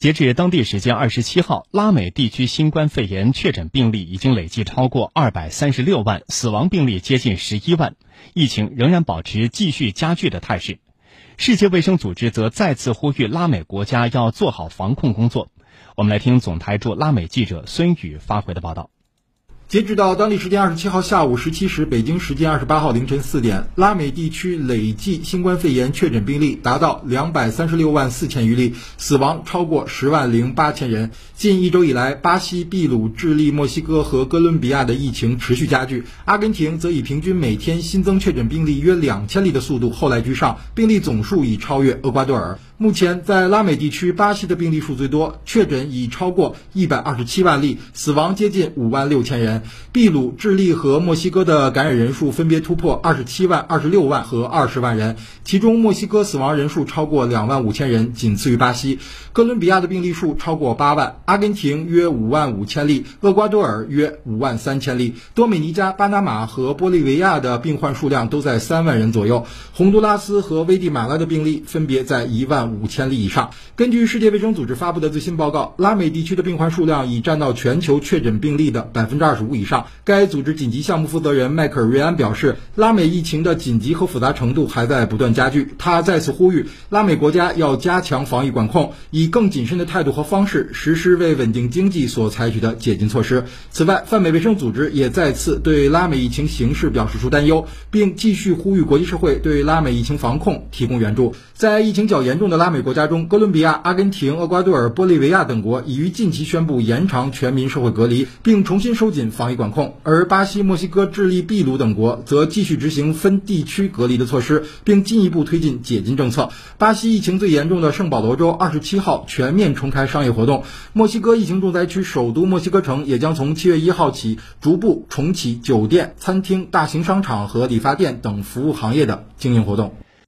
截至当地时间二十七号，拉美地区新冠肺炎确诊病例已经累计超过二百三十六万，死亡病例接近十一万，疫情仍然保持继续加剧的态势。世界卫生组织则再次呼吁拉美国家要做好防控工作。我们来听总台驻拉美记者孙宇发回的报道。截止到当地时间二十七号下午十七时，北京时间二十八号凌晨四点，拉美地区累计新冠肺炎确诊病例达到两百三十六万四千余例，死亡超过十万零八千人。近一周以来，巴西、秘鲁、智利、墨西哥和哥伦比亚的疫情持续加剧，阿根廷则以平均每天新增确诊病例约两千例的速度后来居上，病例总数已超越厄瓜多尔。目前，在拉美地区，巴西的病例数最多，确诊已超过一百二十七万例，死亡接近五万六千人。秘鲁、智利和墨西哥的感染人数分别突破二十七万、二十六万和二十万人，其中墨西哥死亡人数超过两万五千人，仅次于巴西。哥伦比亚的病例数超过八万，阿根廷约五万五千例，厄瓜多尔约五万三千例，多米尼加、巴拿马和玻利维亚的病患数量都在三万人左右，洪都拉斯和危地马拉的病例分别在一万。五千例以上。根据世界卫生组织发布的最新报告，拉美地区的病患数量已占到全球确诊病例的百分之二十五以上。该组织紧急项目负责人迈克尔·瑞安表示，拉美疫情的紧急和复杂程度还在不断加剧。他再次呼吁拉美国家要加强防疫管控，以更谨慎的态度和方式实施为稳定经济所采取的解禁措施。此外，泛美卫生组织也再次对拉美疫情形势表示出担忧，并继续呼吁国际社会对拉美疫情防控提供援助。在疫情较严重的拉美国家中，哥伦比亚、阿根廷、厄瓜多尔、玻利维亚等国已于近期宣布延长全民社会隔离，并重新收紧防疫管控；而巴西、墨西哥、智利、秘鲁等国则继续执行分地区隔离的措施，并进一步推进解禁政策。巴西疫情最严重的圣保罗州二十七号全面重开商业活动，墨西哥疫情重灾区首都墨西哥城也将从七月一号起逐步重启酒店、餐厅、大型商场和理发店等服务行业的经营活动。